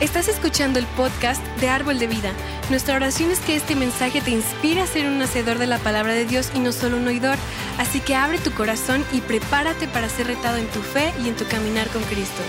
Estás escuchando el podcast de Árbol de Vida. Nuestra oración es que este mensaje te inspire a ser un hacedor de la palabra de Dios y no solo un oidor. Así que abre tu corazón y prepárate para ser retado en tu fe y en tu caminar con Cristo.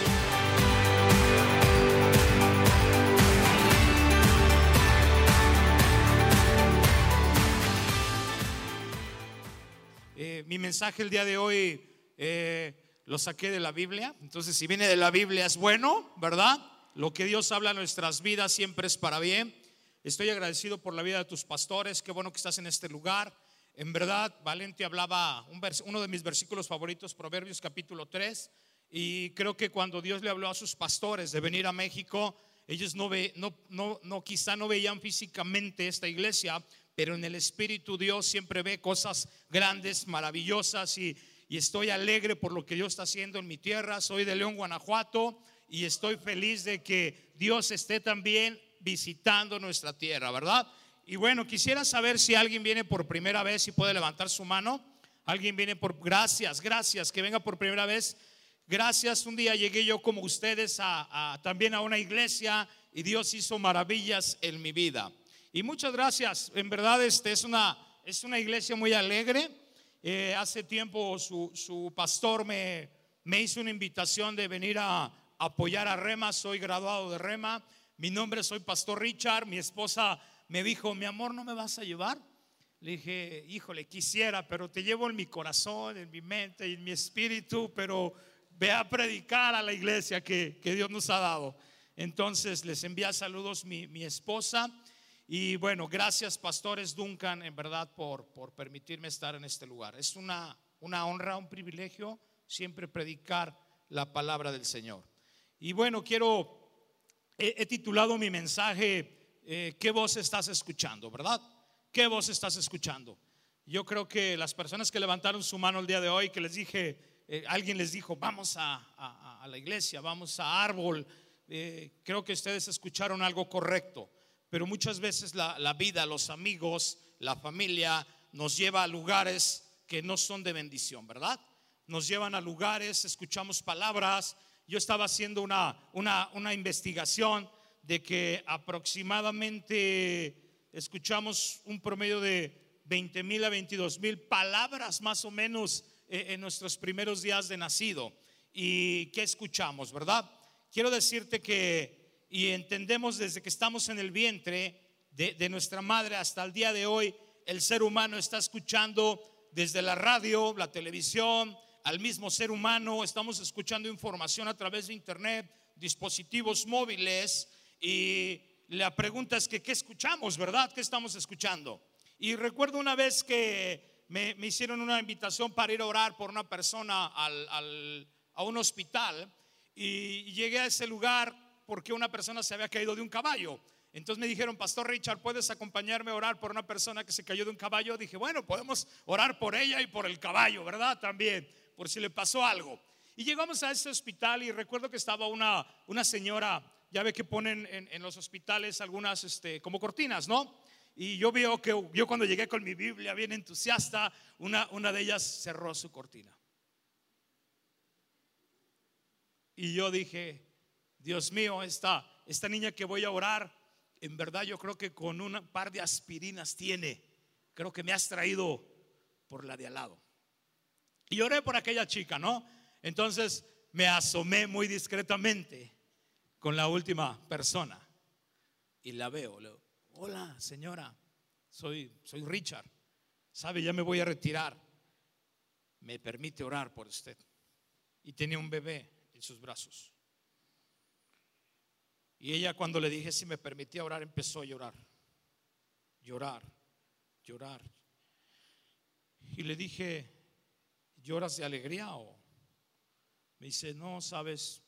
Eh, mi mensaje el día de hoy eh, lo saqué de la Biblia. Entonces, si viene de la Biblia es bueno, ¿verdad? Lo que Dios habla en nuestras vidas siempre es para bien. Estoy agradecido por la vida de tus pastores. Qué bueno que estás en este lugar. En verdad, Valente hablaba un uno de mis versículos favoritos, Proverbios capítulo 3. Y creo que cuando Dios le habló a sus pastores de venir a México, ellos no, ve, no, no, quizá no veían físicamente esta iglesia, pero en el Espíritu Dios siempre ve cosas grandes, maravillosas y, y estoy alegre por lo que Dios está haciendo en mi tierra. Soy de León, Guanajuato y estoy feliz de que Dios esté también visitando nuestra tierra, ¿verdad? Y bueno, quisiera saber si alguien viene por primera vez y puede levantar su mano. Alguien viene por gracias, gracias, que venga por primera vez. Gracias, un día llegué yo como ustedes a, también a una iglesia y Dios hizo maravillas en mi vida. Y muchas gracias, en verdad este es una, es una iglesia muy alegre eh, hace tiempo su, pastor me, me, hizo una invitación de venir a, apoyar a Rema. Soy graduado de Rema. Mi nombre soy Pastor Richard. Mi esposa me dijo, mi amor, ¿no me vas a llevar? Le dije, híjole, quisiera, pero te llevo en mi corazón, en mi mente y en mi espíritu, pero ve a predicar a la iglesia que, que Dios nos ha dado. Entonces les envía saludos mi, mi esposa y bueno, gracias pastores Duncan, en verdad, por, por permitirme estar en este lugar. Es una, una honra, un privilegio siempre predicar la palabra del Señor. Y bueno, quiero, he, titulado mi mensaje, eh, ¿qué voz estás escuchando? ¿Verdad? ¿Qué voz estás escuchando? Yo creo que las personas que levantaron su mano el día de hoy, que les dije, eh, alguien les dijo, vamos a, la iglesia, vamos a árbol, eh, creo que ustedes escucharon algo correcto pero muchas veces la, vida, los amigos, la familia nos lleva a lugares que no son de bendición, ¿verdad? Nos llevan a lugares, escuchamos palabras. Yo estaba haciendo una, una, una investigación de que aproximadamente escuchamos un promedio de 20 mil a 22 mil palabras más o menos eh, en nuestros primeros días de nacido. ¿Y qué escuchamos, verdad? Quiero decirte que y entendemos desde que estamos en el vientre de, nuestra madre hasta el día de hoy, el ser humano está escuchando desde la radio, la televisión, al mismo ser humano, estamos escuchando información a través de internet, dispositivos móviles y la pregunta es que, ¿qué escuchamos, verdad? ¿Qué estamos escuchando? Y recuerdo una vez que me, hicieron una invitación para ir a orar por una persona a un hospital y llegué a ese lugar porque una persona se había caído de un caballo. Entonces me dijeron, Pastor Richard, ¿puedes acompañarme a orar por una persona que se cayó de un caballo? Dije, bueno, podemos orar por ella y por el caballo, ¿verdad? También, por si le pasó algo. Y llegamos a ese hospital y recuerdo que estaba una, una señora, ya ve que ponen en, los hospitales algunas este, como cortinas, ¿no? Y yo veo que yo cuando llegué con mi Biblia bien entusiasta, una, una de ellas cerró su cortina. Y yo dije, Dios mío, esta, esta niña que voy a orar, en verdad yo creo que con un par de aspirinas tiene. Creo que me has traído por la de al lado. Y oré por aquella chica, ¿no? Entonces me asomé muy discretamente con la última persona y la veo. Le Hola, señora, soy, soy Richard. Sabe, ya me voy a retirar. ¿Me permite orar por usted? Y tenía un bebé en sus brazos. Y ella cuando le dije si me permitía orar, empezó a llorar. Llorar, llorar. Y le dije, ¿lloras de alegría o? Me dice, no, sabes,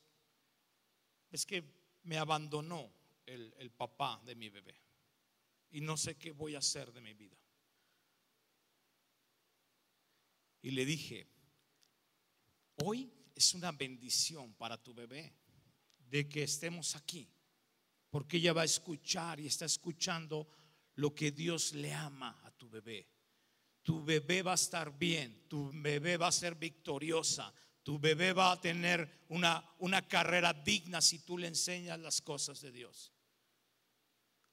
es que me abandonó el, el papá de mi bebé. Y no sé qué voy a hacer de mi vida. Y le dije, hoy es una bendición para tu bebé de que estemos aquí porque ella va a escuchar y está escuchando lo que Dios le ama a tu bebé. Tu bebé va a estar bien, tu bebé va a ser victoriosa, Tu bebé va a tener una, una carrera digna si tú le enseñas las cosas de Dios.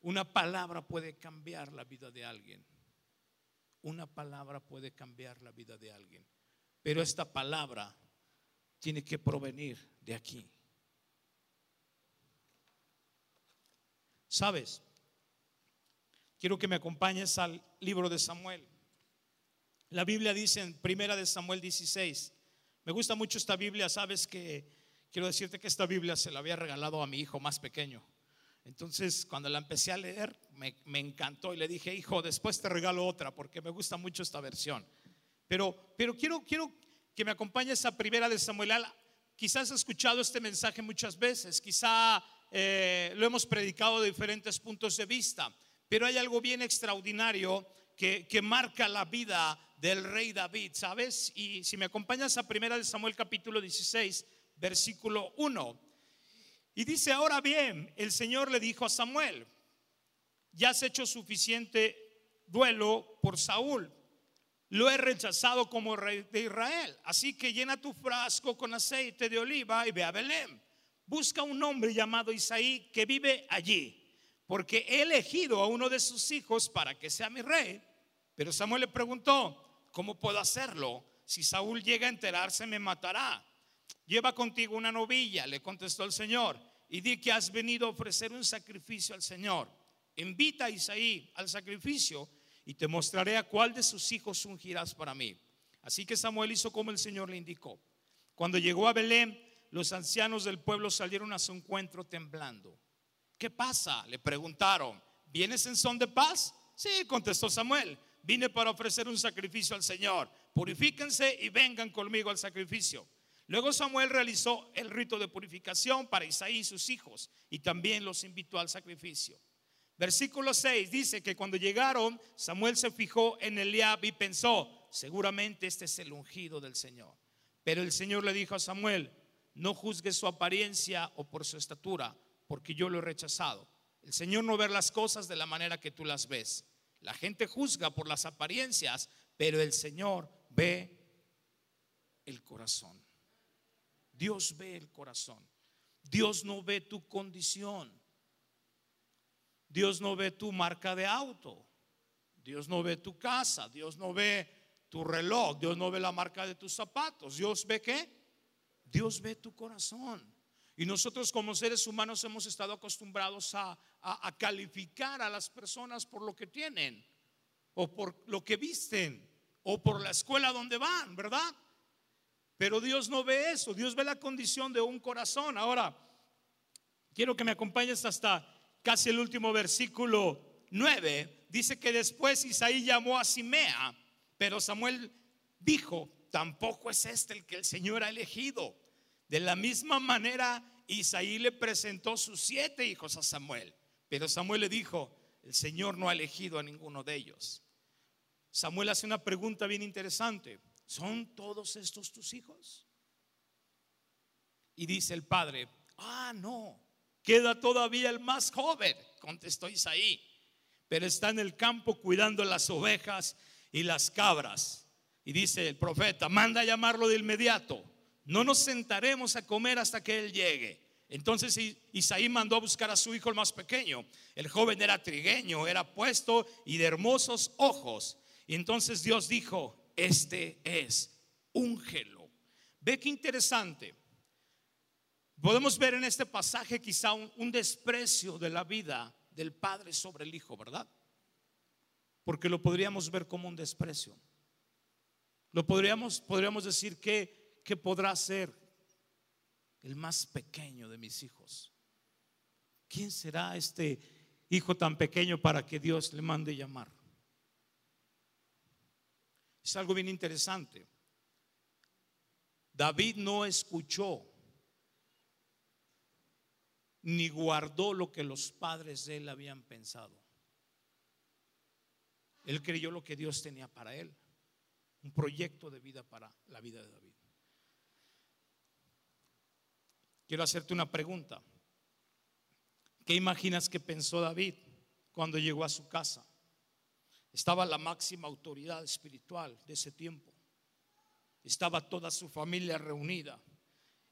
Una palabra puede cambiar la vida de alguien. Una palabra puede cambiar la vida de alguien. Pero esta palabra tiene que provenir de aquí. ¿Sabes? Quiero que me acompañes al libro de Samuel. La Biblia dice en Primera de Samuel 16. Me gusta mucho esta Biblia, sabes que quiero decirte que esta Biblia se la había regalado a mi hijo más pequeño. Entonces, cuando la empecé a leer, me, encantó y le dije, hijo, después te regalo otra porque me gusta mucho esta versión. Pero, pero quiero, quiero que me acompañes a Primera de Samuel. Quizás has escuchado este mensaje muchas veces, quizá eh, lo hemos predicado de diferentes puntos de vista, pero hay algo bien extraordinario que, que, marca la vida del rey David, ¿sabes? Y si me acompañas a primera de Samuel capítulo 16, versículo 1. Y dice, ahora bien, el Señor le dijo a Samuel, ya has hecho suficiente duelo por Saúl, lo he rechazado como rey de Israel, así que llena tu frasco con aceite de oliva y ve a Belén busca un hombre llamado Isaí que vive allí, porque he elegido a uno de sus hijos para que sea mi rey. Pero Samuel le preguntó, ¿cómo puedo hacerlo? Si Saúl llega a enterarse, me matará. Lleva contigo una novilla, le contestó el Señor, y di que has venido a ofrecer un sacrificio al Señor. Invita a Isaí al sacrificio y te mostraré a cuál de sus hijos ungirás para mí. Así que Samuel hizo como el Señor le indicó. Cuando llegó a Belén, los ancianos del pueblo salieron a su encuentro temblando. ¿Qué pasa? Le preguntaron. ¿Vienes en son de paz? Sí, contestó Samuel. Vine para ofrecer un sacrificio al Señor. Purifíquense y vengan conmigo al sacrificio. Luego Samuel realizó el rito de purificación para Isaí y sus hijos y también los invitó al sacrificio. Versículo 6 dice que cuando llegaron, Samuel se fijó en Eliab y pensó, seguramente este es el ungido del Señor. Pero el Señor le dijo a Samuel, no juzgue su apariencia o por su estatura, porque yo lo he rechazado. El Señor no ve las cosas de la manera que tú las ves. La gente juzga por las apariencias, pero el Señor ve el corazón. Dios ve el corazón. Dios no ve tu condición. Dios no ve tu marca de auto. Dios no ve tu casa. Dios no ve tu reloj. Dios no ve la marca de tus zapatos. Dios ve qué? Dios ve tu corazón. Y nosotros como seres humanos hemos estado acostumbrados a, calificar a las personas por lo que tienen, o por lo que visten, o por la escuela donde van, ¿verdad? Pero Dios no ve eso, Dios ve la condición de un corazón. Ahora, quiero que me acompañes hasta casi el último versículo 9. Dice que después Isaí llamó a Simea, pero Samuel dijo, tampoco es este el que el Señor ha elegido. De la misma manera, Isaí le presentó sus siete hijos a Samuel, pero Samuel le dijo, el Señor no ha elegido a ninguno de ellos. Samuel hace una pregunta bien interesante, ¿son todos estos tus hijos? Y dice el padre, ah, no, queda todavía el más joven, contestó Isaí, pero está en el campo cuidando las ovejas y las cabras. Y dice el profeta, manda a llamarlo de inmediato. No nos sentaremos a comer hasta que él llegue. Entonces Isaí mandó a buscar a su hijo el más pequeño. El joven era trigueño, era puesto y de hermosos ojos. Y entonces Dios dijo, este es úngelo. Ve qué interesante. Podemos ver en este pasaje quizá un, un desprecio de la vida del padre sobre el hijo, ¿verdad? Porque lo podríamos ver como un desprecio. Lo podríamos, podríamos decir que, que podrá ser el más pequeño de mis hijos. ¿Quién será este hijo tan pequeño para que Dios le mande llamar? Es algo bien interesante. David no escuchó ni guardó lo que los padres de él habían pensado. Él creyó lo que Dios tenía para él un proyecto de vida para la vida de David. Quiero hacerte una pregunta. ¿Qué imaginas que pensó David cuando llegó a su casa? Estaba la máxima autoridad espiritual de ese tiempo. estaba toda su familia reunida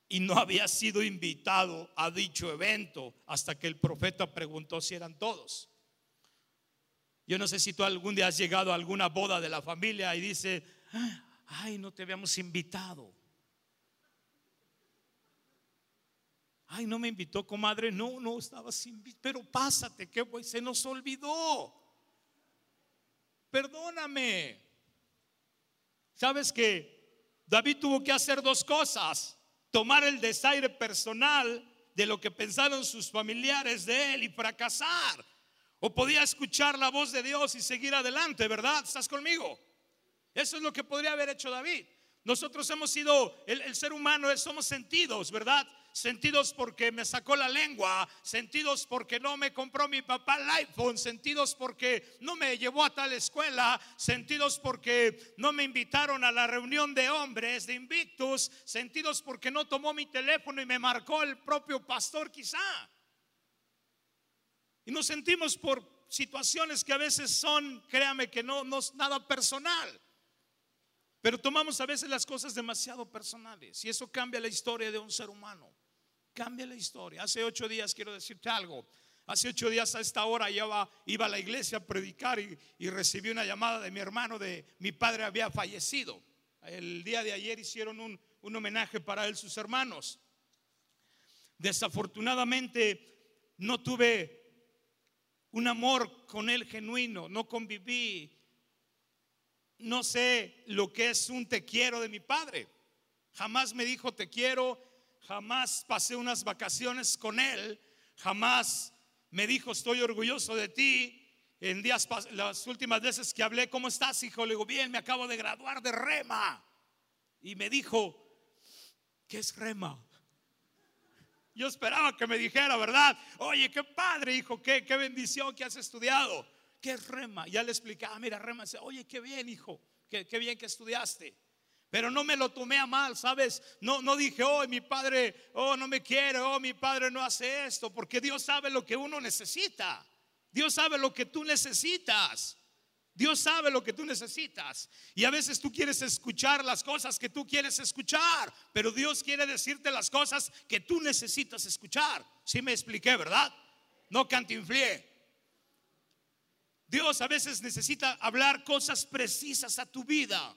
y no había sido invitado a dicho evento hasta que el profeta preguntó si eran todos. Yo no sé si tú algún día has llegado a alguna boda de la familia y dice, ay, no te habíamos invitado. Ay, no me invitó, comadre. No, no, estabas invitado. Pero pásate, que se nos olvidó. Perdóname. ¿Sabes que David tuvo que hacer dos cosas? Tomar el desaire personal de lo que pensaron sus familiares de él y fracasar. O podía escuchar la voz de Dios y seguir adelante, ¿verdad? ¿Estás conmigo? Eso es lo que podría haber hecho David. Nosotros hemos sido, el, el ser humano somos sentidos, ¿verdad? Sentidos porque me sacó la lengua, sentidos porque no me compró mi papá el iPhone, sentidos porque no me llevó a tal escuela, sentidos porque no me invitaron a la reunión de hombres de Invictus, sentidos porque no tomó mi teléfono y me marcó el propio pastor quizá. Y nos sentimos por situaciones que a veces son, créame que no, no es nada personal. Pero tomamos a veces las cosas demasiado personales y eso cambia la historia de un ser humano cambia la historia. Hace ocho días quiero decirte algo. Hace ocho días a esta hora iba, iba a la iglesia a predicar y, recibí una llamada de mi hermano de mi padre había fallecido. El día de ayer hicieron un, un homenaje para él sus hermanos. Desafortunadamente no tuve un amor con él genuino, no conviví, no sé lo que es un te quiero de mi padre. Jamás me dijo te quiero, jamás pasé unas vacaciones con él, jamás me dijo estoy orgulloso de ti. En días, las últimas veces que hablé, ¿cómo estás, hijo? Le digo, bien, me acabo de graduar de rema. Y me dijo, ¿qué es rema? Yo esperaba que me dijera, ¿verdad? Oye, qué padre, hijo, qué, qué bendición que has estudiado. ¿Qué es rema? Ya le explicaba, mira, rema. Oye, qué bien, hijo, qué, qué bien que estudiaste. Pero no me lo tomé a mal, ¿sabes? No, no dije, oh, mi padre, oh, no me quiere, oh, mi padre no hace esto, porque Dios sabe lo que uno necesita. Dios sabe lo que tú necesitas. Dios sabe lo que tú necesitas. Y a veces tú quieres escuchar las cosas que tú quieres escuchar, pero Dios quiere decirte las cosas que tú necesitas escuchar. Si me expliqué, ¿verdad? No cantinflié. Dios a veces necesita hablar cosas precisas a tu vida.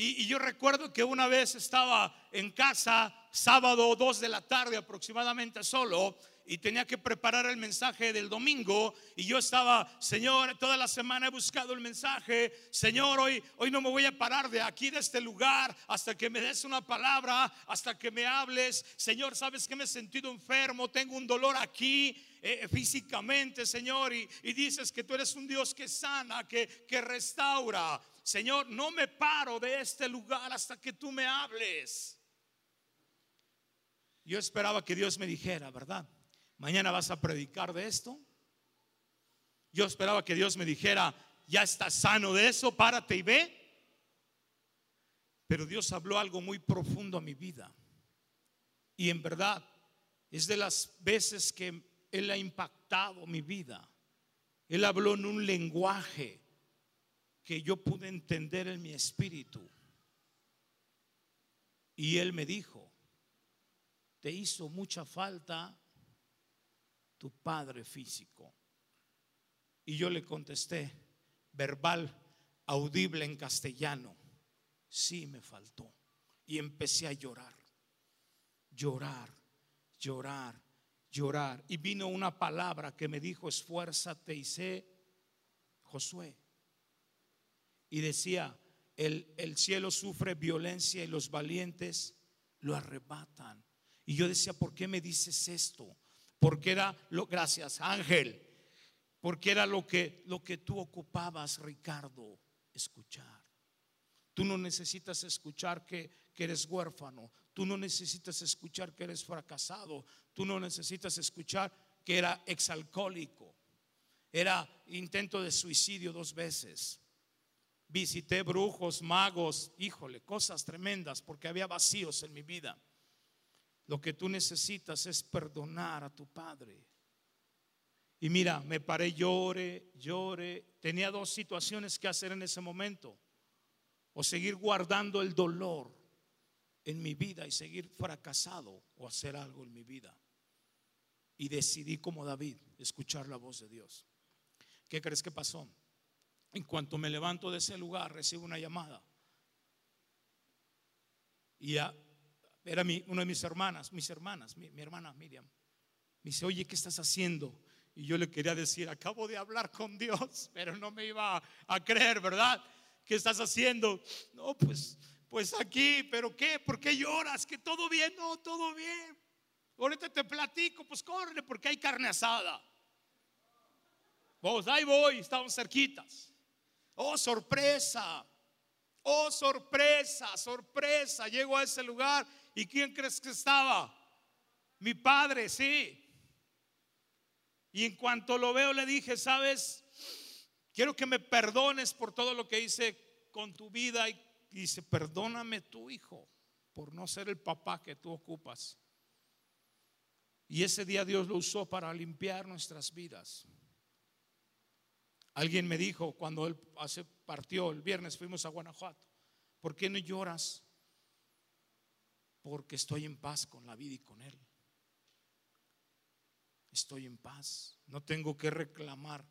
Y, yo recuerdo que una vez estaba en casa, sábado 2 de la tarde aproximadamente solo, y tenía que preparar el mensaje del domingo y yo estaba, Señor, toda la semana he buscado el mensaje, Señor, hoy, hoy no me voy a parar de aquí, de este lugar, hasta que me des una palabra, hasta que me hables, Señor, sabes que me he sentido enfermo, tengo un dolor aquí, eh, físicamente, Señor, y, dices que tú eres un Dios que sana, que, que restaura. Señor, no me paro de este lugar hasta que tú me hables. Yo esperaba que Dios me dijera, ¿verdad? Mañana vas a predicar de esto. Yo esperaba que Dios me dijera, ya estás sano de eso, párate y ve. Pero Dios habló algo muy profundo a mi vida. Y en verdad es de las veces que él ha impactado mi vida. Él habló en un lenguaje que yo pude entender en mi espíritu. Y Él me dijo, te hizo mucha falta tu padre físico. Y yo le contesté, verbal, audible en castellano, sí me faltó. Y empecé a llorar, llorar, llorar llorar. Y vino una palabra que me dijo, esfuérzate y sé, Josué. Y decía, el, el cielo sufre violencia y los valientes lo arrebatan. Y yo decía, ¿por qué me dices esto? Porque era lo, gracias Ángel, porque era lo que, lo que tú ocupabas, Ricardo, escuchar. Tú no necesitas escuchar que, que eres huérfano. Tú no necesitas escuchar que eres fracasado. Tú no necesitas escuchar que era exalcohólico. Era intento de suicidio dos veces. Visité brujos, magos, híjole, cosas tremendas porque había vacíos en mi vida. Lo que tú necesitas es perdonar a tu padre. Y mira, me paré, llore, llore. Tenía dos situaciones que hacer en ese momento. o seguir guardando el dolor en mi vida y seguir fracasado o hacer algo en mi vida. Y decidí como David escuchar la voz de Dios. ¿Qué crees que pasó? En cuanto me levanto de ese lugar, recibo una llamada. Y era una de mis hermanas, mis hermanas, mi, mi hermana Miriam. Me dice, oye, ¿qué estás haciendo? Y yo le quería decir, acabo de hablar con Dios, pero no me iba a creer, ¿verdad? ¿Qué estás haciendo? No, pues pues aquí, pero ¿qué? ¿Por qué lloras? Que todo bien, no, todo bien. Ahorita te platico, pues corre porque hay carne asada. Vos, ahí voy, estamos cerquitas. Oh, sorpresa. Oh, sorpresa, sorpresa. Llego a ese lugar y ¿quién crees que estaba? Mi padre, sí. Y en cuanto lo veo le dije, sabes, quiero que me perdones por todo lo que hice con tu vida y dice, perdóname tu hijo por no ser el papá que tú ocupas. Y ese día Dios lo usó para limpiar nuestras vidas. Alguien me dijo cuando él hace, partió el viernes, fuimos a Guanajuato, ¿por qué no lloras? Porque estoy en paz con la vida y con él. Estoy en paz, no tengo que reclamar.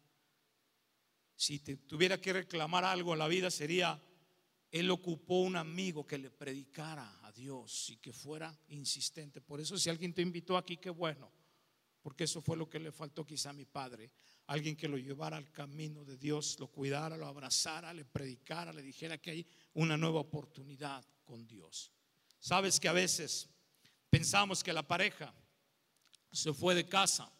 Si te, tuviera que reclamar algo en la vida sería él ocupó un amigo que le predicara a Dios y que fuera insistente. Por eso si alguien te invitó aquí, qué bueno, porque eso fue lo que le faltó quizá a mi padre. Alguien que lo llevara al camino de Dios, lo cuidara, lo abrazara, le predicara, le dijera que hay una nueva oportunidad con Dios. Sabes que a veces pensamos que la pareja se fue de casa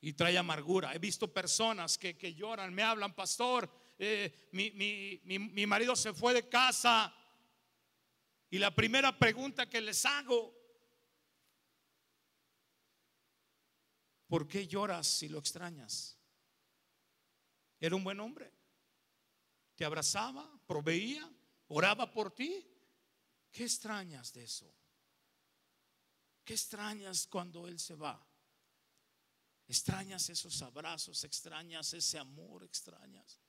y trae amargura. He visto personas que, que lloran, me hablan, pastor, eh, mi, marido se fue de casa y la primera pregunta que les hago, ¿por qué lloras si lo extrañas? Era un buen hombre, te abrazaba, proveía, oraba por ti. ¿Qué extrañas de eso? ¿Qué extrañas cuando Él se va? Extrañas esos abrazos, extrañas ese amor, extrañas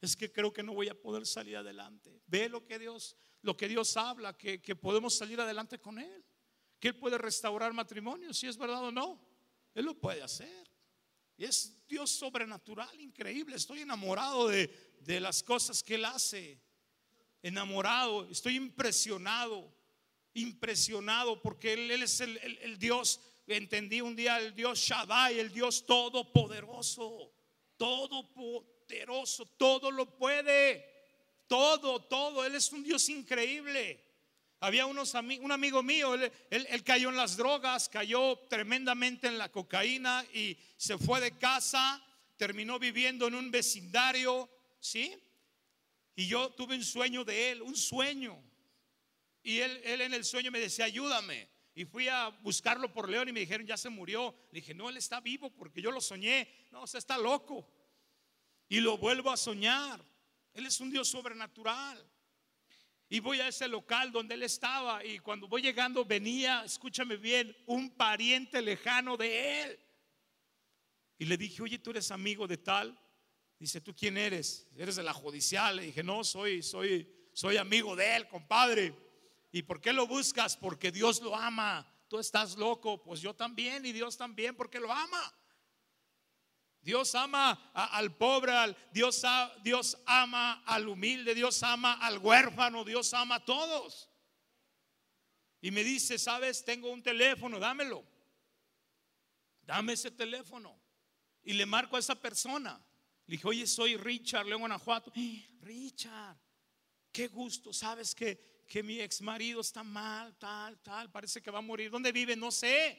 es que creo que no voy a poder salir adelante. Ve lo que Dios, lo que Dios habla, que, podemos salir adelante con Él, que Él puede restaurar matrimonio, si es verdad o no. Él lo puede hacer. Es Dios sobrenatural, increíble. Estoy enamorado de, de las cosas que Él hace. Enamorado, estoy impresionado, impresionado porque Él, es el, el Dios, entendí un día el Dios Shaddai, el Dios todopoderoso, todopoderoso todo lo puede, todo, todo. Él es un Dios increíble. Había unos, un amigo mío, él, él, cayó en las drogas, cayó tremendamente en la cocaína y se fue de casa, terminó viviendo en un vecindario, ¿sí? Y yo tuve un sueño de él, un sueño. Y él, él en el sueño me decía, ayúdame. Y fui a buscarlo por León y me dijeron, ya se murió. Le dije, no, él está vivo porque yo lo soñé. No, sea, está loco y lo vuelvo a soñar. Él es un Dios sobrenatural. Y voy a ese local donde él estaba y cuando voy llegando venía, escúchame bien, un pariente lejano de él. Y le dije, oye, tú eres amigo de tal. Dice, ¿tú quién eres? Eres de la judicial. Le dije, no, soy, soy, soy amigo de él, compadre. ¿Y por qué lo buscas? Porque Dios lo ama. Tú estás loco, pues yo también y Dios también, porque lo ama. Dios ama al pobre, Dios, Dios ama al humilde, Dios ama al huérfano, Dios ama a todos. Y me dice, sabes, tengo un teléfono, dámelo. Dame ese teléfono. Y le marco a esa persona. Le dije, oye, soy Richard, León Guanajuato. Richard, qué gusto, sabes que, que mi ex marido está mal, tal, tal, parece que va a morir. ¿Dónde vive? No sé.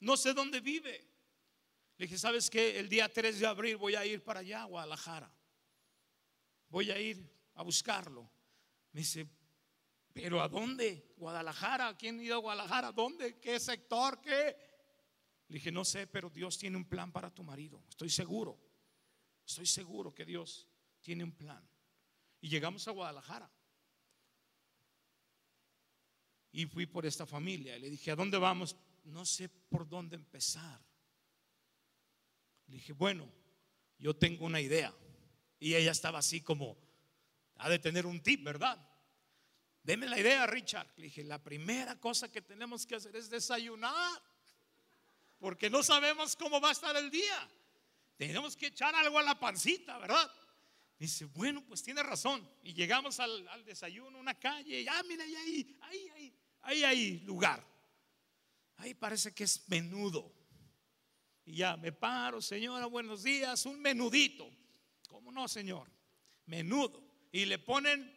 No sé dónde vive. Le dije, ¿sabes qué? El día 3 de abril voy a ir para allá, Guadalajara. Voy a ir a buscarlo. Me dice, ¿pero a dónde? ¿Guadalajara? ¿Quién ha ido a Guadalajara? ¿Dónde? ¿Qué sector? ¿Qué? Le dije, no sé, pero Dios tiene un plan para tu marido. Estoy seguro. Estoy seguro que Dios tiene un plan. Y llegamos a Guadalajara. Y fui por esta familia. Y le dije, ¿a dónde vamos? No sé por dónde empezar. Le dije, bueno, yo tengo una idea. Y ella estaba así como, ha de tener un tip, ¿verdad? Deme la idea, Richard. Le dije, la primera cosa que tenemos que hacer es desayunar, porque no sabemos cómo va a estar el día. Tenemos que echar algo a la pancita, ¿verdad? Dice, bueno, pues tiene razón. Y llegamos al, desayuno, una calle, y ah, mira, ahí, ahí, ahí, ahí hay lugar. Ahí parece que es menudo. Y ya me paro, señora, buenos días, un menudito. ¿Cómo no, señor? Menudo. Y le ponen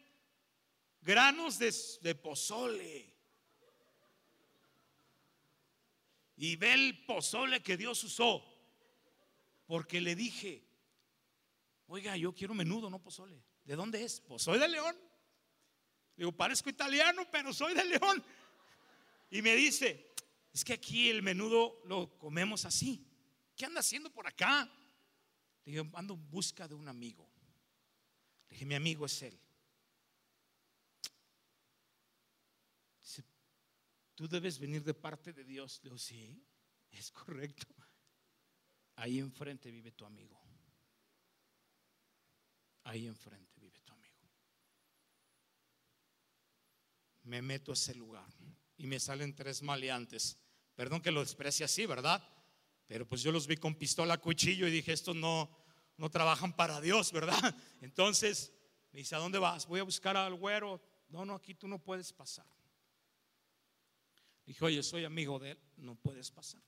granos de, pozole. Y ve el pozole que Dios usó. Porque le dije, oiga, yo quiero menudo, no pozole. ¿De dónde es? Pues soy de León. Digo, parezco italiano, pero soy de León. Y me dice, es que aquí el menudo lo comemos así. ¿Qué anda haciendo por acá? Le dije, ando en busca de un amigo. Le dije, mi amigo es él. Dice, tú debes venir de parte de Dios. Le digo, sí, es correcto. Ahí enfrente vive tu amigo. Ahí enfrente vive tu amigo. Me meto a ese lugar y me salen tres maleantes. Perdón que lo exprese así, ¿verdad? Pero pues yo los vi con pistola, cuchillo y dije, estos no, no trabajan para Dios, ¿verdad? Entonces me dice, ¿a dónde vas? Voy a buscar al güero. No, no, aquí tú no puedes pasar. Dije, oye, soy amigo de él, no puedes pasar.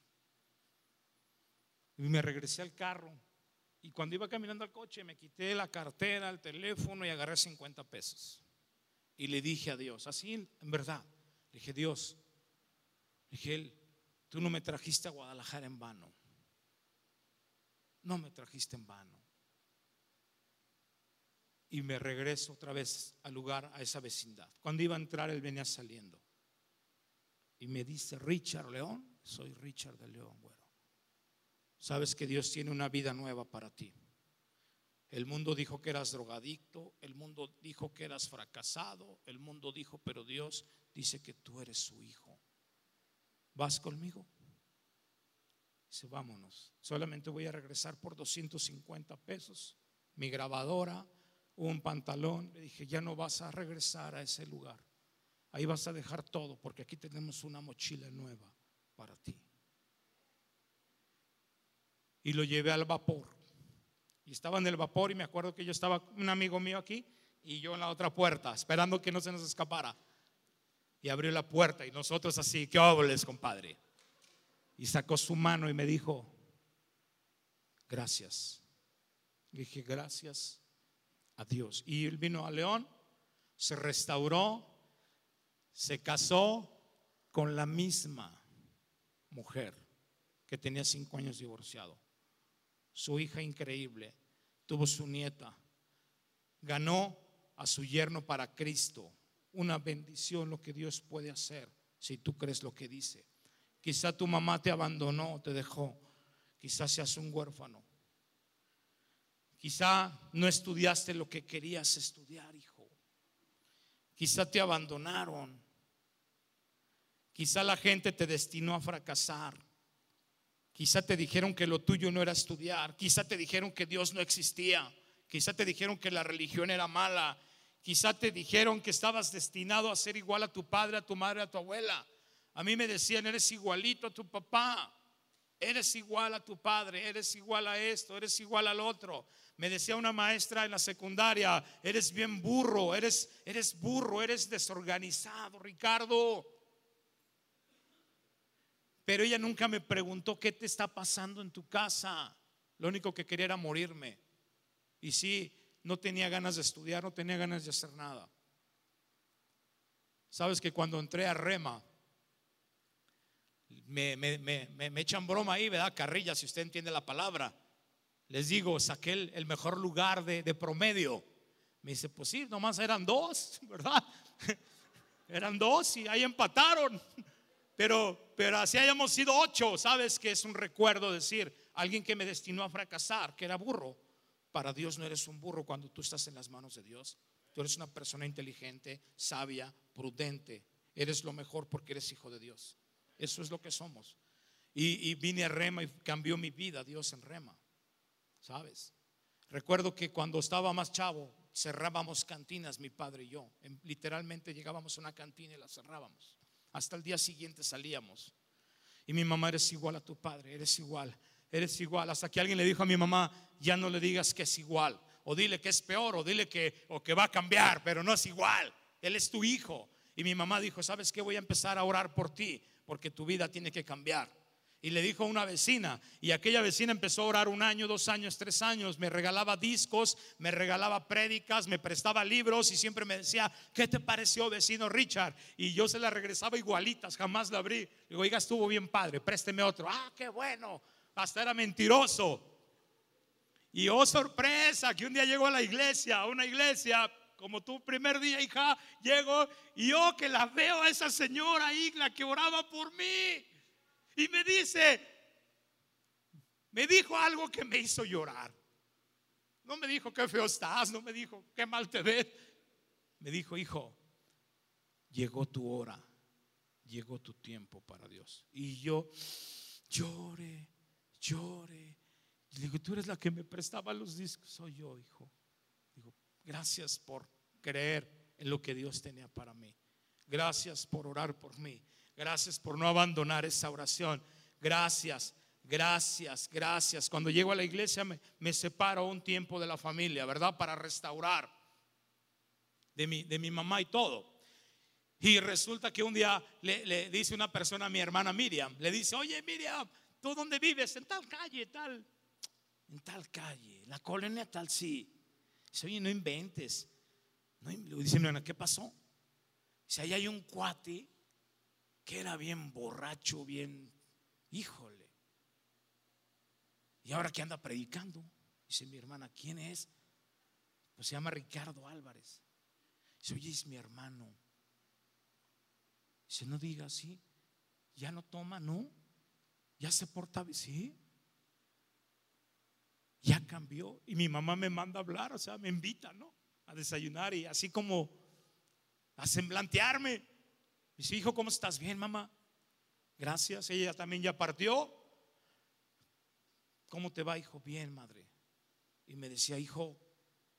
Y me regresé al carro. Y cuando iba caminando al coche, me quité la cartera, el teléfono y agarré 50 pesos. Y le dije a Dios, así en verdad, le dije, Dios, dije, él, tú no me trajiste a Guadalajara en vano. No me trajiste en vano. Y me regreso otra vez al lugar, a esa vecindad. Cuando iba a entrar, él venía saliendo. Y me dice, Richard León, soy Richard de León, güero. Sabes que Dios tiene una vida nueva para ti. El mundo dijo que eras drogadicto, el mundo dijo que eras fracasado, el mundo dijo, pero Dios dice que tú eres su hijo. ¿Vas conmigo? Dice, vámonos. Solamente voy a regresar por 250 pesos, mi grabadora, un pantalón. Le dije, ya no vas a regresar a ese lugar. Ahí vas a dejar todo porque aquí tenemos una mochila nueva para ti. Y lo llevé al vapor. Y estaba en el vapor y me acuerdo que yo estaba un amigo mío aquí y yo en la otra puerta, esperando que no se nos escapara. Y abrió la puerta y nosotros así, ¿qué óboles, compadre? Y sacó su mano y me dijo, gracias. dije, gracias a Dios. Y él vino a León, se restauró, se casó con la misma mujer que tenía cinco años divorciado. Su hija increíble, tuvo su nieta, ganó a su yerno para Cristo. Una bendición lo que Dios puede hacer si tú crees lo que dice. Quizá tu mamá te abandonó, te dejó. Quizá seas un huérfano. Quizá no estudiaste lo que querías estudiar, hijo. Quizá te abandonaron. Quizá la gente te destinó a fracasar. Quizá te dijeron que lo tuyo no era estudiar. Quizá te dijeron que Dios no existía. Quizá te dijeron que la religión era mala. Quizá te dijeron que estabas destinado a ser igual a tu padre, a tu madre, a tu abuela. A mí me decían, eres igualito a tu papá, eres igual a tu padre, eres igual a esto, eres igual al otro. Me decía una maestra en la secundaria, eres bien burro, eres, eres burro, eres desorganizado, Ricardo. Pero ella nunca me preguntó qué te está pasando en tu casa. Lo único que quería era morirme. Y sí, no tenía ganas de estudiar, no tenía ganas de hacer nada. Sabes que cuando entré a Rema, me, me, echan broma ahí, ¿verdad? Carrilla, si usted entiende la palabra. Les digo, saqué el, mejor lugar de, de, promedio. Me dice, pues sí, nomás eran dos, ¿verdad? eran dos y ahí empataron. Pero, pero así hayamos sido ocho, ¿sabes? Que es un recuerdo decir, alguien que me destinó a fracasar, que era burro. Para Dios no eres un burro cuando tú estás en las manos de Dios. Tú eres una persona inteligente, sabia, prudente. Eres lo mejor porque eres hijo de Dios. Eso es lo que somos. Y, vine a Rema y cambió mi vida Dios en Rema. ¿Sabes? Recuerdo que cuando estaba más chavo, cerrábamos cantinas, mi padre y yo. Literalmente llegábamos a una cantina y la cerrábamos. Hasta el día siguiente salíamos. Y mi mamá, eres igual a tu padre, eres igual, eres igual. Hasta que alguien le dijo a mi mamá, ya no le digas que es igual. O dile que es peor, o dile que, o que va a cambiar, pero no es igual. Él es tu hijo. Y mi mamá dijo, ¿sabes qué? Voy a empezar a orar por ti, porque tu vida tiene que cambiar y le dijo a una vecina, y aquella vecina empezó a orar un año, dos años, tres años, me regalaba discos, me regalaba prédicas, me prestaba libros y siempre me decía, ¿qué te pareció vecino Richard? Y yo se la regresaba igualitas, jamás la abrí. Digo, oiga, estuvo bien padre, présteme otro. Ah, qué bueno, hasta era mentiroso. Y oh sorpresa, que un día llego a la iglesia, a una iglesia, como tu primer día, hija, llego y yo que la veo a esa señora ahí, la que oraba por mí. Y me dice, me dijo algo que me hizo llorar. No me dijo qué feo estás, no me dijo qué mal te ves. Me dijo, hijo, llegó tu hora, llegó tu tiempo para Dios. Y yo lloré, lloré. Y digo, tú eres la que me prestaba los discos, soy yo, hijo. Digo, gracias por creer en lo que Dios tenía para mí. Gracias por orar por mí. Gracias por no abandonar esa oración. Gracias, gracias, gracias. Cuando llego a la iglesia me, separo un tiempo de la familia, ¿verdad? Para restaurar de mi, de mi mamá y todo. Y resulta que un día le, dice una persona a mi hermana Miriam, le dice, oye Miriam, ¿tú dónde vives? En tal calle, tal, en tal calle, la colonia tal, sí. Dice, oye, no inventes. No, dice, ¿qué pasó? Si ahí hay un cuate que era bien borracho, bien, híjole. Y ahora que anda predicando, dice mi hermana, ¿quién es? Pues se llama Ricardo Álvarez. Dice, oye, es mi hermano. Dice, no diga así, ya no toma, no, ya se porta, sí. Ya cambió. Y mi mamá me manda a hablar, o sea, me invita, ¿no? A desayunar y así como a semblantearme. Dice, hijo, ¿cómo estás? Bien, mamá. Gracias. Ella también ya partió. ¿Cómo te va, hijo? Bien, madre. Y me decía, hijo,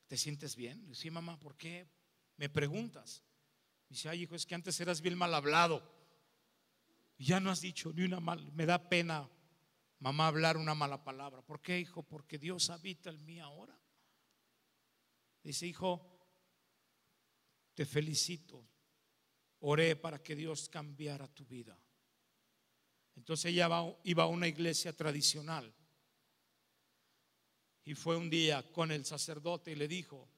¿te sientes bien? Le decía, mamá, ¿por qué me preguntas? Dice, ay, hijo, es que antes eras bien mal hablado. Ya no has dicho ni una mal. Me da pena, mamá, hablar una mala palabra. ¿Por qué, hijo? Porque Dios habita en mí ahora. Dice, hijo, te felicito oré para que Dios cambiara tu vida. Entonces ella iba a una iglesia tradicional. Y fue un día con el sacerdote y le dijo,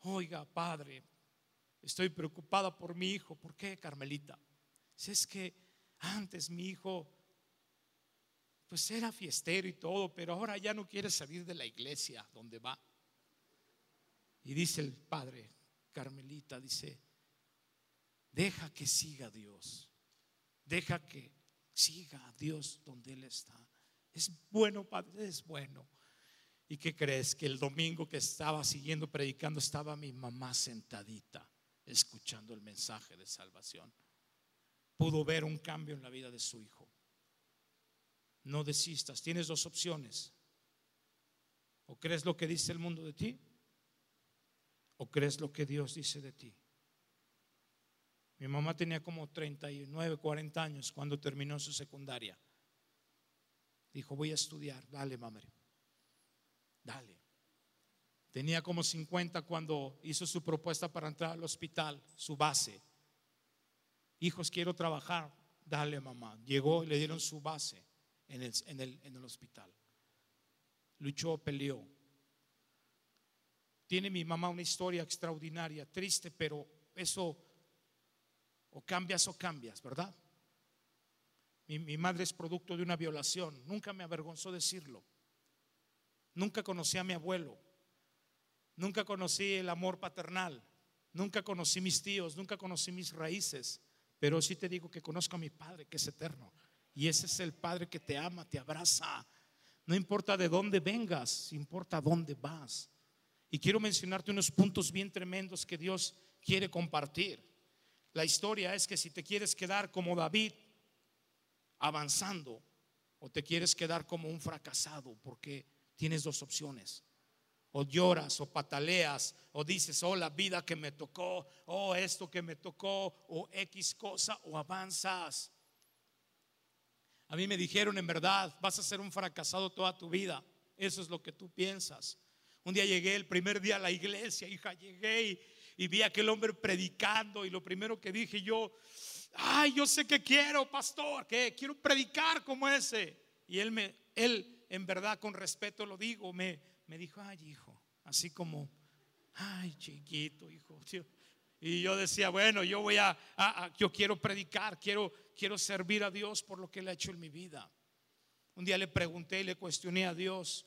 oiga, padre, estoy preocupada por mi hijo. ¿Por qué, Carmelita? Si es que antes mi hijo, pues era fiestero y todo, pero ahora ya no quiere salir de la iglesia donde va. Y dice el padre, Carmelita, dice, Deja que siga Dios. Deja que siga a Dios donde Él está. Es bueno, Padre, es bueno. ¿Y qué crees? Que el domingo que estaba siguiendo predicando estaba mi mamá sentadita, escuchando el mensaje de salvación. Pudo ver un cambio en la vida de su hijo. No desistas, tienes dos opciones. O crees lo que dice el mundo de ti, o crees lo que Dios dice de ti. Mi mamá tenía como 39, 40 años cuando terminó su secundaria. Dijo, voy a estudiar. Dale, mamá. Dale. Tenía como 50 cuando hizo su propuesta para entrar al hospital, su base. Hijos, quiero trabajar. Dale, mamá. Llegó y le dieron su base en el, hospital. Luchó, peleó. Tiene mi mamá una historia extraordinaria, triste, pero eso o cambias o cambias, ¿verdad? Mi, madre es producto de una violación. Nunca me avergonzó decirlo. Nunca conocí a mi abuelo. Nunca conocí el amor paternal. Nunca conocí mis tíos. Nunca conocí mis raíces. Pero sí te digo que conozco a mi Padre, que es eterno. Y ese es el Padre que te ama, te abraza. No importa de dónde vengas, importa dónde vas. Y quiero mencionarte unos puntos bien tremendos que Dios quiere compartir. La historia es que si te quieres quedar como David avanzando o te quieres quedar como un fracasado, porque tienes dos opciones. O lloras, o pataleas, o dices, oh, la vida que me tocó, oh, esto que me tocó, o X cosa, o avanzas. A mí me dijeron, en verdad, vas a ser un fracasado toda tu vida. Eso es lo que tú piensas. Un día llegué, el primer día a la iglesia, hija, llegué y, vi a aquel hombre predicando y lo primero que dije yo, ay, yo sé que quiero, pastor, que quiero predicar como ese. Y él me, él en verdad con respeto lo digo, me, me dijo, ay, hijo, así como, ay, chiquito, hijo. Y yo decía, bueno, yo voy a, yo quiero predicar, quiero, quiero servir a Dios por lo que Él ha hecho en mi vida. Un día le pregunté y le cuestioné a Dios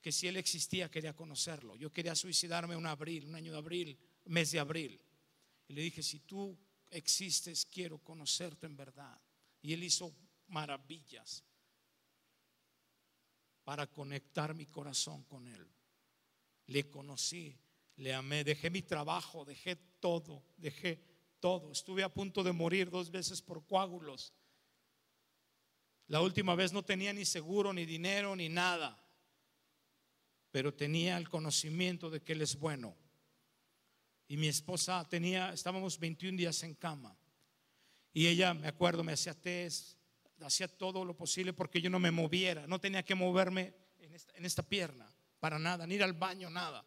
que si Él existía quería conocerlo. Yo quería suicidarme un abril, un año de abril, mes de abril. Y le dije, si tú existes, quiero conocerte en verdad. Y Él hizo maravillas para conectar mi corazón con Él. Le conocí, le amé, dejé mi trabajo, dejé todo, dejé todo. Estuve a punto de morir dos veces por coágulos. La última vez no tenía ni seguro, ni dinero, ni nada, pero tenía el conocimiento de que Él es bueno. Y mi esposa tenía, estábamos 21 días en cama. Y ella, me acuerdo, me hacía test, hacía todo lo posible porque yo no me moviera, no tenía que moverme en esta, pierna, para nada, ni ir al baño, nada.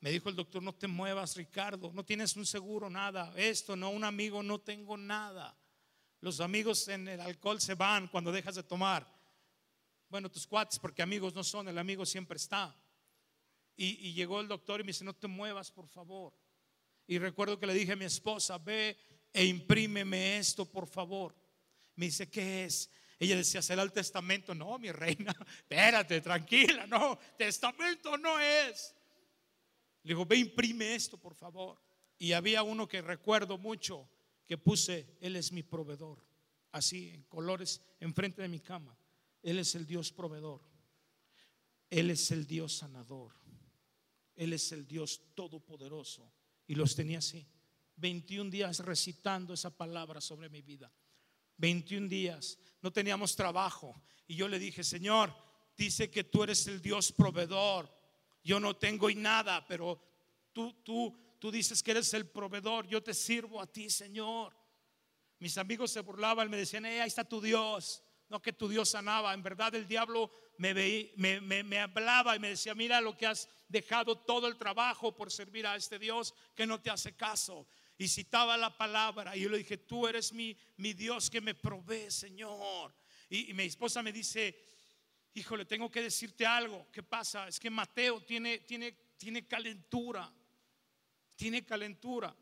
Me dijo el doctor, no te muevas, Ricardo, no tienes un seguro, nada. Esto, no, un amigo, no tengo nada. Los amigos en el alcohol se van cuando dejas de tomar. Bueno, tus cuates, porque amigos no son, el amigo siempre está. Y, y llegó el doctor y me dice, no te muevas, por favor. Y recuerdo que le dije a mi esposa, ve e imprímeme esto, por favor. Me dice, ¿qué es? Ella decía, ¿será el testamento? No, mi reina, espérate, tranquila, no, testamento no es. Le digo, ve, imprime esto, por favor. Y había uno que recuerdo mucho que puse, Él es mi proveedor, así, en colores, enfrente de mi cama. Él es el Dios proveedor. Él es el Dios sanador. Él es el Dios todopoderoso. Y los tenía así. 21 días recitando esa palabra sobre mi vida. 21 días, no teníamos trabajo. Y yo le dije, Señor, dice que tú eres el Dios proveedor. Yo no tengo y nada, pero tú, tú, tú dices que eres el proveedor. Yo te sirvo a ti, Señor. Mis amigos se burlaban, me decían, ahí está tu Dios. No que tu Dios sanaba. En verdad el diablo me, me, hablaba y me decía, mira lo que has dejado todo el trabajo por servir a este Dios que no te hace caso y citaba la palabra. Y yo le dije, tú eres mi, mi Dios que me provee, Señor. Y, mi esposa me dice, hijo, le tengo que decirte algo. ¿Qué pasa? Es que Mateo tiene, tiene, tiene calentura. Tiene calentura.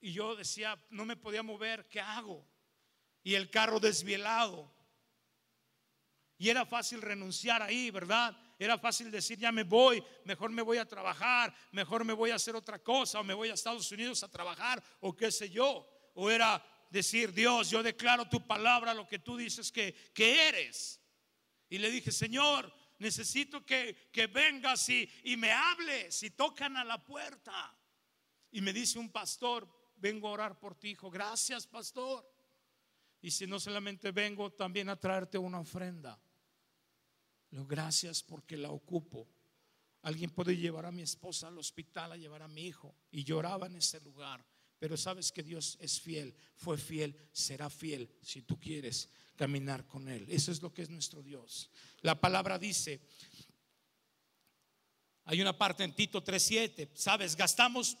Y yo decía, no me podía mover, ¿qué hago? Y el carro desvielado. Y era fácil renunciar ahí, ¿verdad? Era fácil decir, ya me voy, mejor me voy a trabajar, mejor me voy a hacer otra cosa, o me voy a Estados Unidos a trabajar, o qué sé yo. O era decir, Dios, yo declaro tu palabra, lo que tú dices que, que eres. Y le dije, Señor, necesito que, que vengas y, y me hables y tocan a la puerta. Y me dice un pastor, vengo a orar por ti, hijo. Gracias, pastor. Y si no solamente vengo también a traerte una ofrenda. Lo gracias porque la ocupo. Alguien puede llevar a mi esposa al hospital, a llevar a mi hijo. Y lloraba en ese lugar. Pero sabes que Dios es fiel, fue fiel, será fiel si tú quieres caminar con Él. Eso es lo que es nuestro Dios. La palabra dice, hay una parte en Tito 3.7, sabes, gastamos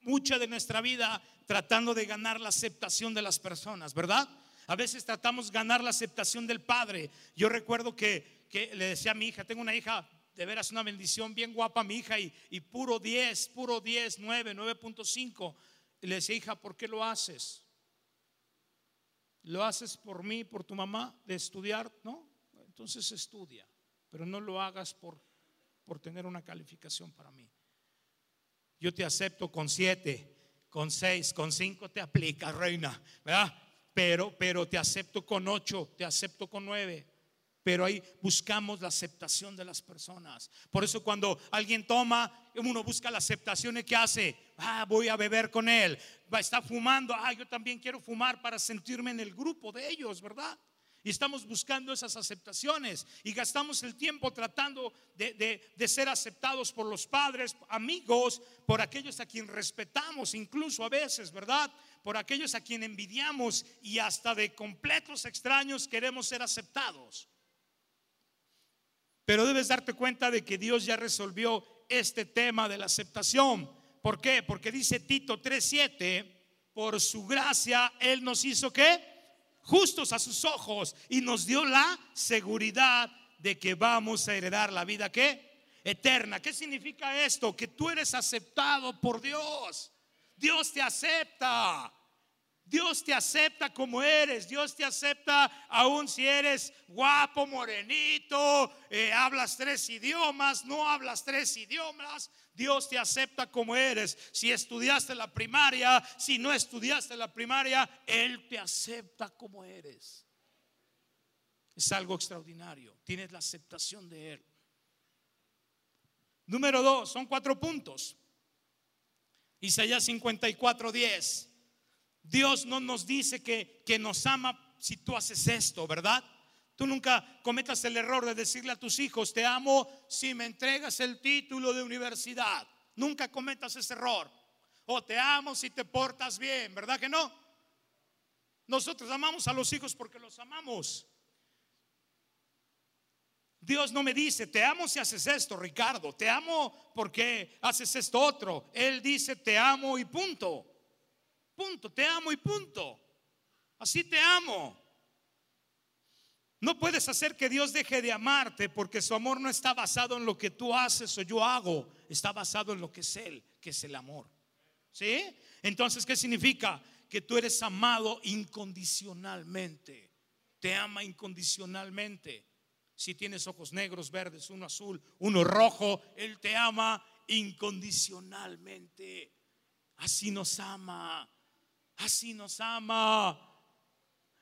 mucha de nuestra vida tratando de ganar la aceptación de las personas, ¿verdad? A veces tratamos de ganar la aceptación del Padre. Yo recuerdo que que le decía a mi hija, tengo una hija, de veras una bendición, bien guapa mi hija y, puro 10, puro 10, 9, 9.5. Y le decía, hija, ¿por qué lo haces? ¿Lo haces por mí, por tu mamá, de estudiar? No, entonces estudia, pero no lo hagas por, por tener una calificación para mí. Yo te acepto con 7, con 6, con 5 te aplica, reina, ¿verdad? Pero, pero te acepto con 8, te acepto con 9 pero ahí buscamos la aceptación de las personas. Por eso cuando alguien toma, uno busca la aceptación y ¿qué hace? Ah, voy a beber con él. Está fumando, ah, yo también quiero fumar para sentirme en el grupo de ellos, ¿verdad? Y estamos buscando esas aceptaciones y gastamos el tiempo tratando de, de, ser aceptados por los padres, amigos, por aquellos a quien respetamos, incluso a veces, ¿verdad? Por aquellos a quien envidiamos y hasta de completos extraños queremos ser aceptados. Pero debes darte cuenta de que Dios ya resolvió este tema de la aceptación. ¿Por qué? Porque dice Tito 3:7, por su gracia Él nos hizo que justos a sus ojos y nos dio la seguridad de que vamos a heredar la vida que eterna. ¿Qué significa esto? Que tú eres aceptado por Dios. Dios te acepta. Dios te acepta como eres. Dios te acepta aún si eres guapo, morenito, eh, hablas tres idiomas, no hablas tres idiomas. Dios te acepta como eres. Si estudiaste la primaria, si no estudiaste la primaria, Él te acepta como eres. Es algo extraordinario. Tienes la aceptación de Él. Número dos, son cuatro puntos. Isaías 54, 10. Dios no nos dice que, que nos ama si tú haces esto, ¿verdad? Tú nunca cometas el error de decirle a tus hijos, te amo si me entregas el título de universidad. Nunca cometas ese error. O te amo si te portas bien, ¿verdad que no? Nosotros amamos a los hijos porque los amamos. Dios no me dice, te amo si haces esto, Ricardo, te amo porque haces esto otro. Él dice, te amo y punto. Punto, te amo y punto. Así te amo. No puedes hacer que Dios deje de amarte porque su amor no está basado en lo que tú haces o yo hago, está basado en lo que es Él, que es el amor. ¿Sí? Entonces, ¿qué significa? Que tú eres amado incondicionalmente. Te ama incondicionalmente. Si tienes ojos negros, verdes, uno azul, uno rojo, Él te ama incondicionalmente. Así nos ama. Así nos ama.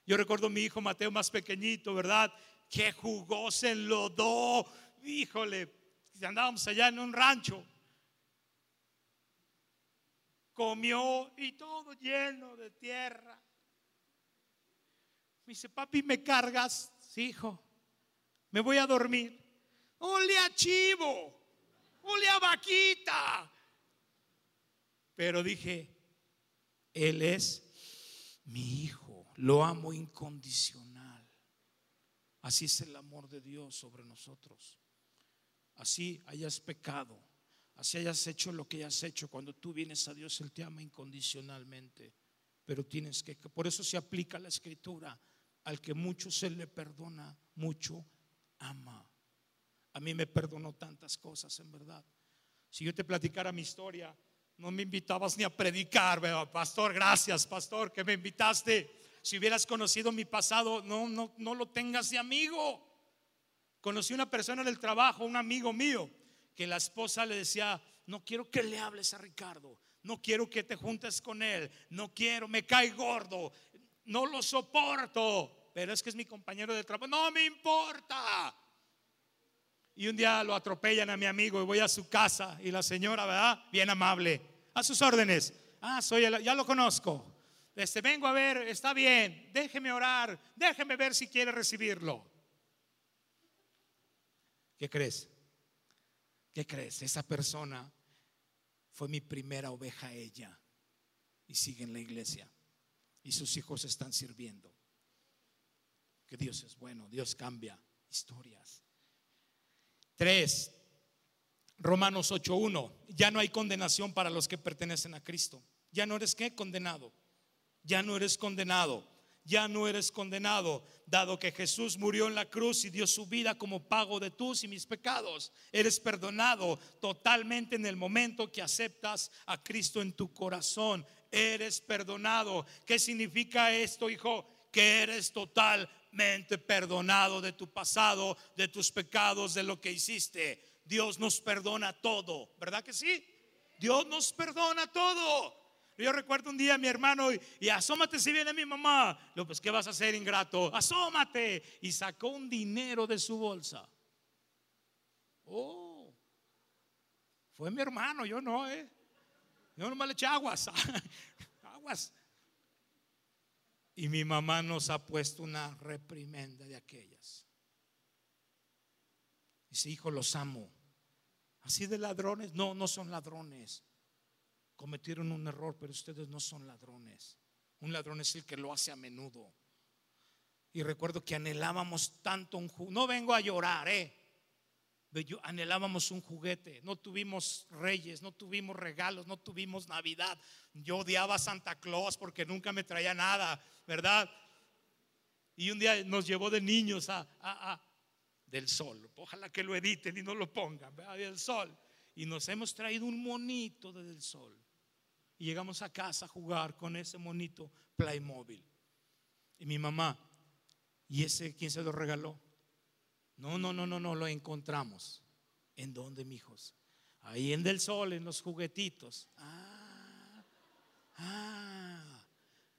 Yo recuerdo a mi hijo Mateo más pequeñito, ¿verdad? Que jugó, se enlodó. Híjole, andábamos allá en un rancho. Comió y todo lleno de tierra. Me dice, papi, ¿me cargas? Sí, hijo. Me voy a dormir. Ole a chivo. Ole a vaquita. Pero dije, él es mi hijo, lo amo incondicional. Así es el amor de Dios sobre nosotros. Así hayas pecado, así hayas hecho lo que hayas hecho. Cuando tú vienes a Dios, Él te ama incondicionalmente. Pero tienes que, por eso se aplica la escritura. Al que mucho se le perdona, mucho ama. A mí me perdonó tantas cosas, en verdad. Si yo te platicara mi historia, no me invitabas ni a predicar, pastor, gracias, pastor, que me invitaste. Si hubieras conocido mi pasado, no, no, no lo tengas de amigo. Conocí una persona en el trabajo, un amigo mío, que la esposa le decía, no quiero que le hables a Ricardo, no quiero que te juntes con él, no quiero, me cae gordo, no lo soporto, pero es que es mi compañero de trabajo, no me importa. Y un día lo atropellan a mi amigo y voy a su casa y la señora, ¿verdad? Bien amable, a sus órdenes. Ah, soy ya lo conozco. Este, vengo a ver, está bien, déjeme orar, déjeme ver si quiere recibirlo. ¿Qué crees? ¿Qué crees? Esa persona fue mi primera oveja ella y sigue en la iglesia y sus hijos están sirviendo. Que Dios es bueno, Dios cambia historias. 3. Romanos 8.1. Ya no hay condenación para los que pertenecen a Cristo. Ya no eres qué? Condenado. Ya no eres condenado. Ya no eres condenado, dado que Jesús murió en la cruz y dio su vida como pago de tus y mis pecados. Eres perdonado totalmente en el momento que aceptas a Cristo en tu corazón. Eres perdonado. ¿Qué significa esto, hijo? Que eres total perdonado de tu pasado, de tus pecados, de lo que hiciste. Dios nos perdona todo, ¿verdad que sí? Dios nos perdona todo. Yo recuerdo un día a mi hermano y, asómate si viene mi mamá. Lo pues, ¿qué vas a hacer, ingrato? Asómate. Y sacó un dinero de su bolsa. Oh, fue mi hermano, yo no, ¿eh? Yo nomás le eché aguas. aguas. Y mi mamá nos ha puesto una reprimenda de aquellas. Dice, hijo, los amo. Así de ladrones. No, no son ladrones. Cometieron un error, pero ustedes no son ladrones. Un ladrón es el que lo hace a menudo. Y recuerdo que anhelábamos tanto un juguete. No vengo a llorar, eh. Yo, anhelábamos un juguete. No tuvimos reyes, no tuvimos regalos, no tuvimos Navidad. Yo odiaba a Santa Claus porque nunca me traía nada, ¿verdad? Y un día nos llevó de niños a, del sol. Ojalá que lo editen y no lo pongan, del sol. Y nos hemos traído un monito del sol. Y llegamos a casa a jugar con ese monito Playmobil. Y mi mamá, ¿y ese quién se lo regaló? No, no, no, no, no, lo encontramos. ¿En dónde, mijos? Ahí en del sol, en los juguetitos. Ah, ah,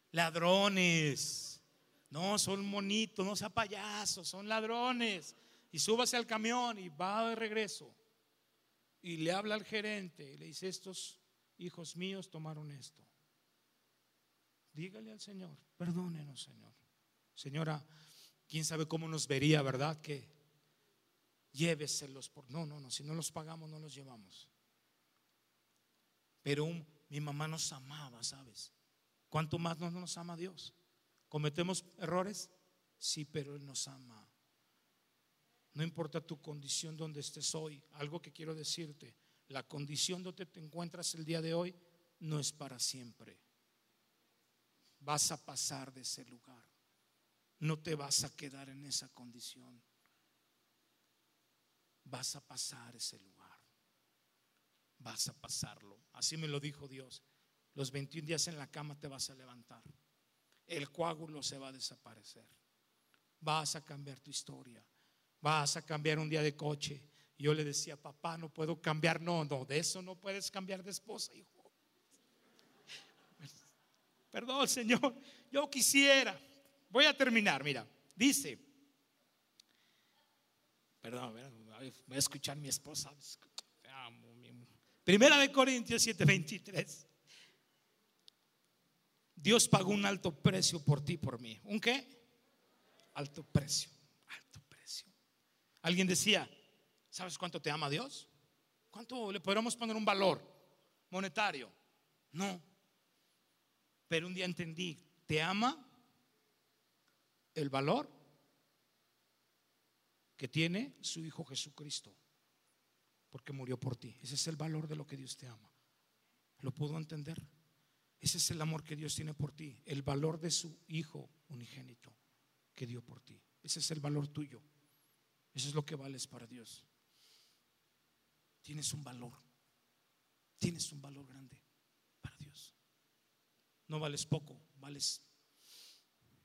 ladrones. No, son monitos, no sea payasos, son ladrones y súbase al camión y va de regreso. Y le habla al gerente y le dice, estos hijos míos tomaron esto. Dígale al Señor, perdónenos Señor. Señora, quién sabe cómo nos vería, ¿verdad? Que lléveselos por... No, no, no, si no los pagamos no los llevamos. Pero mi mamá nos amaba, ¿sabes? ¿Cuánto más no nos ama Dios? ¿Cometemos errores? Sí, pero Él nos ama. No importa tu condición donde estés hoy, algo que quiero decirte, la condición donde te encuentras el día de hoy no es para siempre. Vas a pasar de ese lugar. No te vas a quedar en esa condición. Vas a pasar ese lugar. Vas a pasarlo. Así me lo dijo Dios. Los 21 días en la cama te vas a levantar. El coágulo se va a desaparecer. Vas a cambiar tu historia vas a cambiar un día de coche. yo le decía, papá, no puedo cambiar. No, no, de eso no puedes cambiar de esposa, hijo. Perdón, Señor, yo quisiera. Voy a terminar, mira. Dice, perdón, voy a escuchar mi esposa. Primera de Corintios 7:23. Dios pagó un alto precio por ti, por mí. ¿Un qué? Alto precio. Alguien decía, ¿sabes cuánto te ama Dios? ¿Cuánto le podríamos poner un valor monetario? No. Pero un día entendí, ¿te ama el valor que tiene su Hijo Jesucristo? Porque murió por ti. Ese es el valor de lo que Dios te ama. ¿Lo puedo entender? Ese es el amor que Dios tiene por ti. El valor de su Hijo unigénito que dio por ti. Ese es el valor tuyo. Eso es lo que vales para Dios. Tienes un valor. Tienes un valor grande para Dios. No vales poco, vales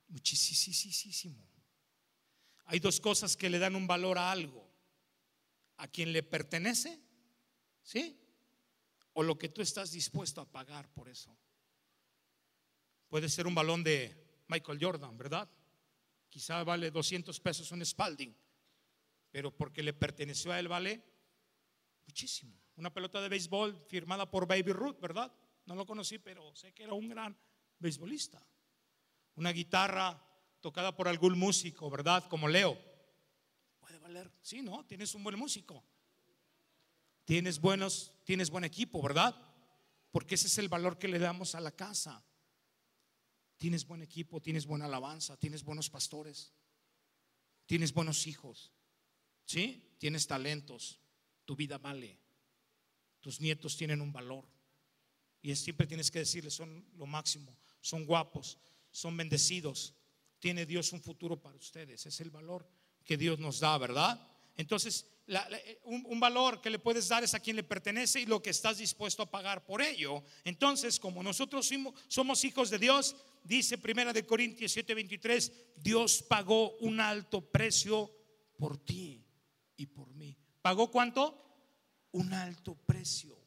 muchísimo. Hay dos cosas que le dan un valor a algo. A quien le pertenece, ¿sí? O lo que tú estás dispuesto a pagar por eso. Puede ser un balón de Michael Jordan, ¿verdad? Quizá vale 200 pesos un Spalding pero porque le perteneció a él vale muchísimo. Una pelota de béisbol firmada por Baby Ruth, ¿verdad? No lo conocí, pero sé que era un gran beisbolista. Una guitarra tocada por algún músico, ¿verdad? Como Leo. Puede valer, sí, ¿no? Tienes un buen músico. Tienes buenos, tienes buen equipo, ¿verdad? Porque ese es el valor que le damos a la casa. Tienes buen equipo, tienes buena alabanza, tienes buenos pastores, tienes buenos hijos. ¿Sí? Tienes talentos, tu vida vale, tus nietos tienen un valor. Y siempre tienes que decirles, son lo máximo, son guapos, son bendecidos, tiene Dios un futuro para ustedes. Es el valor que Dios nos da, ¿verdad? Entonces, un, valor que le puedes dar es a quien le pertenece y lo que estás dispuesto a pagar por ello. Entonces, como nosotros somos hijos de Dios, dice Primera de Corintios 7:23, Dios pagó un alto precio por ti y por mí. ¿Pagó cuánto? Un alto precio.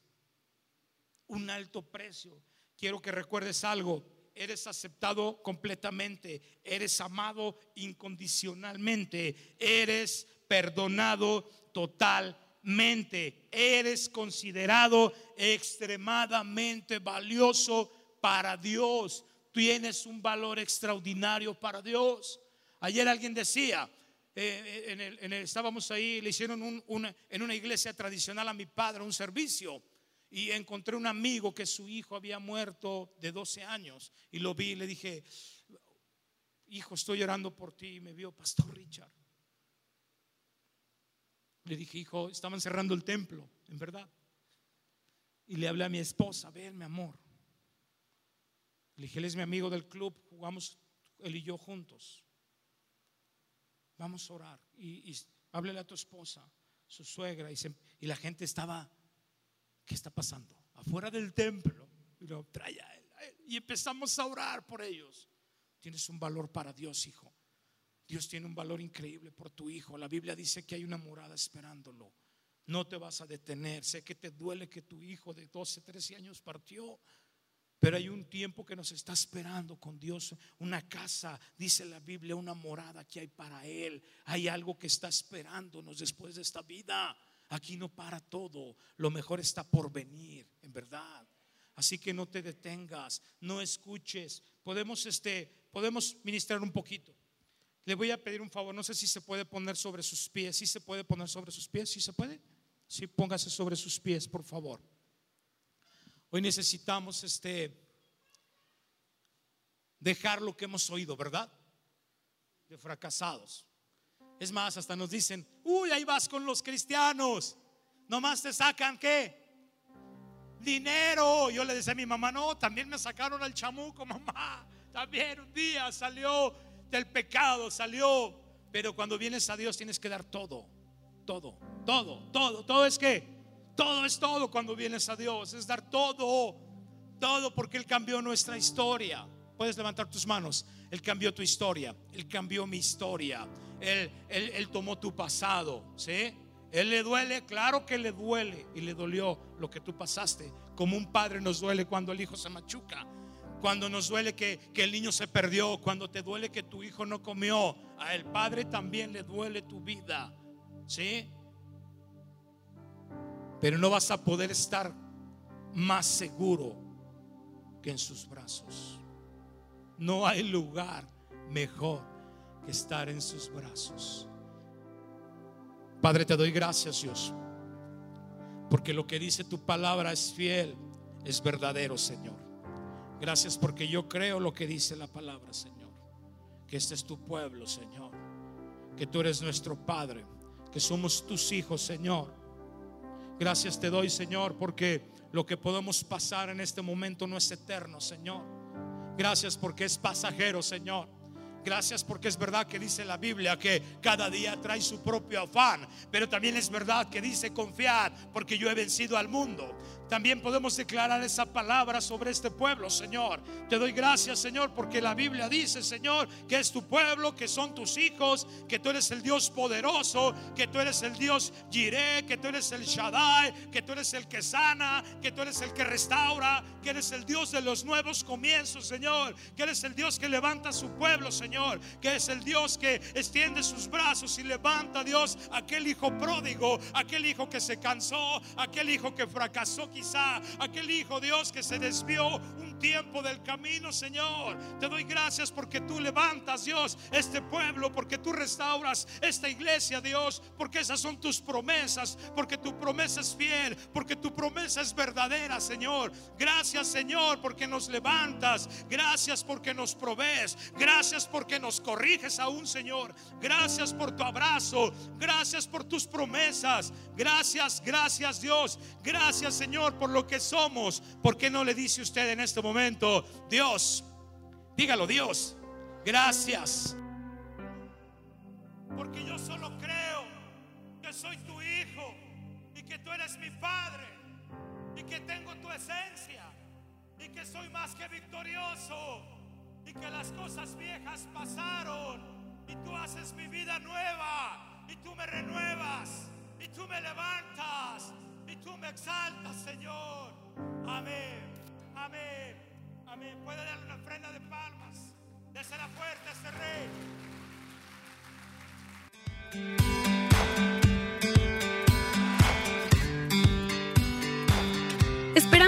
Un alto precio. Quiero que recuerdes algo. Eres aceptado completamente. Eres amado incondicionalmente. Eres perdonado totalmente. Eres considerado extremadamente valioso para Dios. tienes un valor extraordinario para Dios. Ayer alguien decía, eh, en el, estábamos ahí, le hicieron en una iglesia tradicional a mi padre un servicio y encontré un amigo que su hijo había muerto de 12 años y lo vi y le dije, hijo, estoy llorando por ti y me vio Pastor Richard. Le dije, hijo, estaban cerrando el templo, en verdad. Y le hablé a mi esposa, ven, mi amor. Le dije, él es mi amigo del club, jugamos él y yo juntos. Vamos a orar. Y, y háblele a tu esposa, su suegra. Y, y, la gente estaba, ¿qué está pasando? Afuera del templo. Y empezamos a orar por ellos. Tienes un valor para Dios, hijo. Dios tiene un valor increíble por tu hijo. La Biblia dice que hay una morada esperándolo. No te vas a detener. Sé que te duele que tu hijo de 12, 13 años partió. Pero hay un tiempo que nos está esperando con Dios, una casa, dice la Biblia, una morada que hay para Él. Hay algo que está esperándonos después de esta vida. Aquí no para todo, lo mejor está por venir, en verdad. Así que no te detengas, no escuches. Podemos, este, podemos ministrar un poquito. Le voy a pedir un favor, no sé si se puede poner sobre sus pies, si se puede poner sobre sus pies, si se puede. Sí, póngase sobre sus pies, por favor. Hoy necesitamos este dejar lo que hemos oído, ¿verdad? De fracasados. Es más, hasta nos dicen, uy, ahí vas con los cristianos. Nomás te sacan qué? Dinero. Yo le decía a mi mamá, no, también me sacaron al chamuco, mamá. También un día salió del pecado, salió. Pero cuando vienes a Dios tienes que dar todo, todo, todo, todo. Todo es que todo es todo cuando vienes a Dios. Es dar todo, todo porque Él cambió nuestra historia. Puedes levantar tus manos. Él cambió tu historia. Él cambió mi historia. Él, él, tomó tu pasado. ¿Sí? Él le duele, claro que le duele. Y le dolió lo que tú pasaste. Como un padre nos duele cuando el hijo se machuca. Cuando nos duele que, que el niño se perdió. Cuando te duele que tu hijo no comió. A el padre también le duele tu vida. ¿Sí? pero no vas a poder estar más seguro que en sus brazos. No hay lugar mejor que estar en sus brazos. Padre, te doy gracias, Dios, porque lo que dice tu palabra es fiel, es verdadero, Señor. Gracias porque yo creo lo que dice la palabra, Señor. Que este es tu pueblo, Señor. Que tú eres nuestro Padre, que somos tus hijos, Señor Gracias te doy, Señor, porque lo que podemos pasar en este momento no es eterno, Señor. Gracias porque es pasajero, Señor. Gracias porque es verdad que dice la Biblia que cada día trae su propio afán, pero también es verdad que dice confiar porque yo he vencido al mundo. También podemos declarar esa palabra sobre este pueblo, Señor. Te doy gracias, Señor, porque la Biblia dice, Señor, que es tu pueblo, que son tus hijos, que tú eres el Dios poderoso, que tú eres el Dios Jireh, que tú eres el Shaddai, que tú eres el que sana, que tú eres el que restaura, que eres el Dios de los nuevos comienzos, Señor, que eres el Dios que levanta a su pueblo, Señor, que es el Dios que extiende sus brazos y levanta, Dios, aquel hijo pródigo, aquel hijo que se cansó, aquel hijo que fracasó aquel hijo Dios que se desvió un tiempo del camino, Señor. Te doy gracias porque tú levantas, Dios, este pueblo, porque tú restauras esta iglesia, Dios, porque esas son tus promesas, porque tu promesa es fiel, porque tu promesa es verdadera, Señor. Gracias, Señor, porque nos levantas. Gracias porque nos provees. Gracias porque nos corriges aún, Señor. Gracias por tu abrazo. Gracias por tus promesas. Gracias, gracias, Dios. Gracias, Señor por lo que somos, ¿por qué no le dice usted en este momento, Dios, dígalo, Dios, gracias? Porque yo solo creo que soy tu hijo y que tú eres mi padre y que tengo tu esencia y que soy más que victorioso y que las cosas viejas pasaron y tú haces mi vida nueva y tú me renuevas y tú me levantas y tú me exaltas, Señor. Amén, amén, amén. Puede darle una ofrenda de palmas. la fuerte a este rey.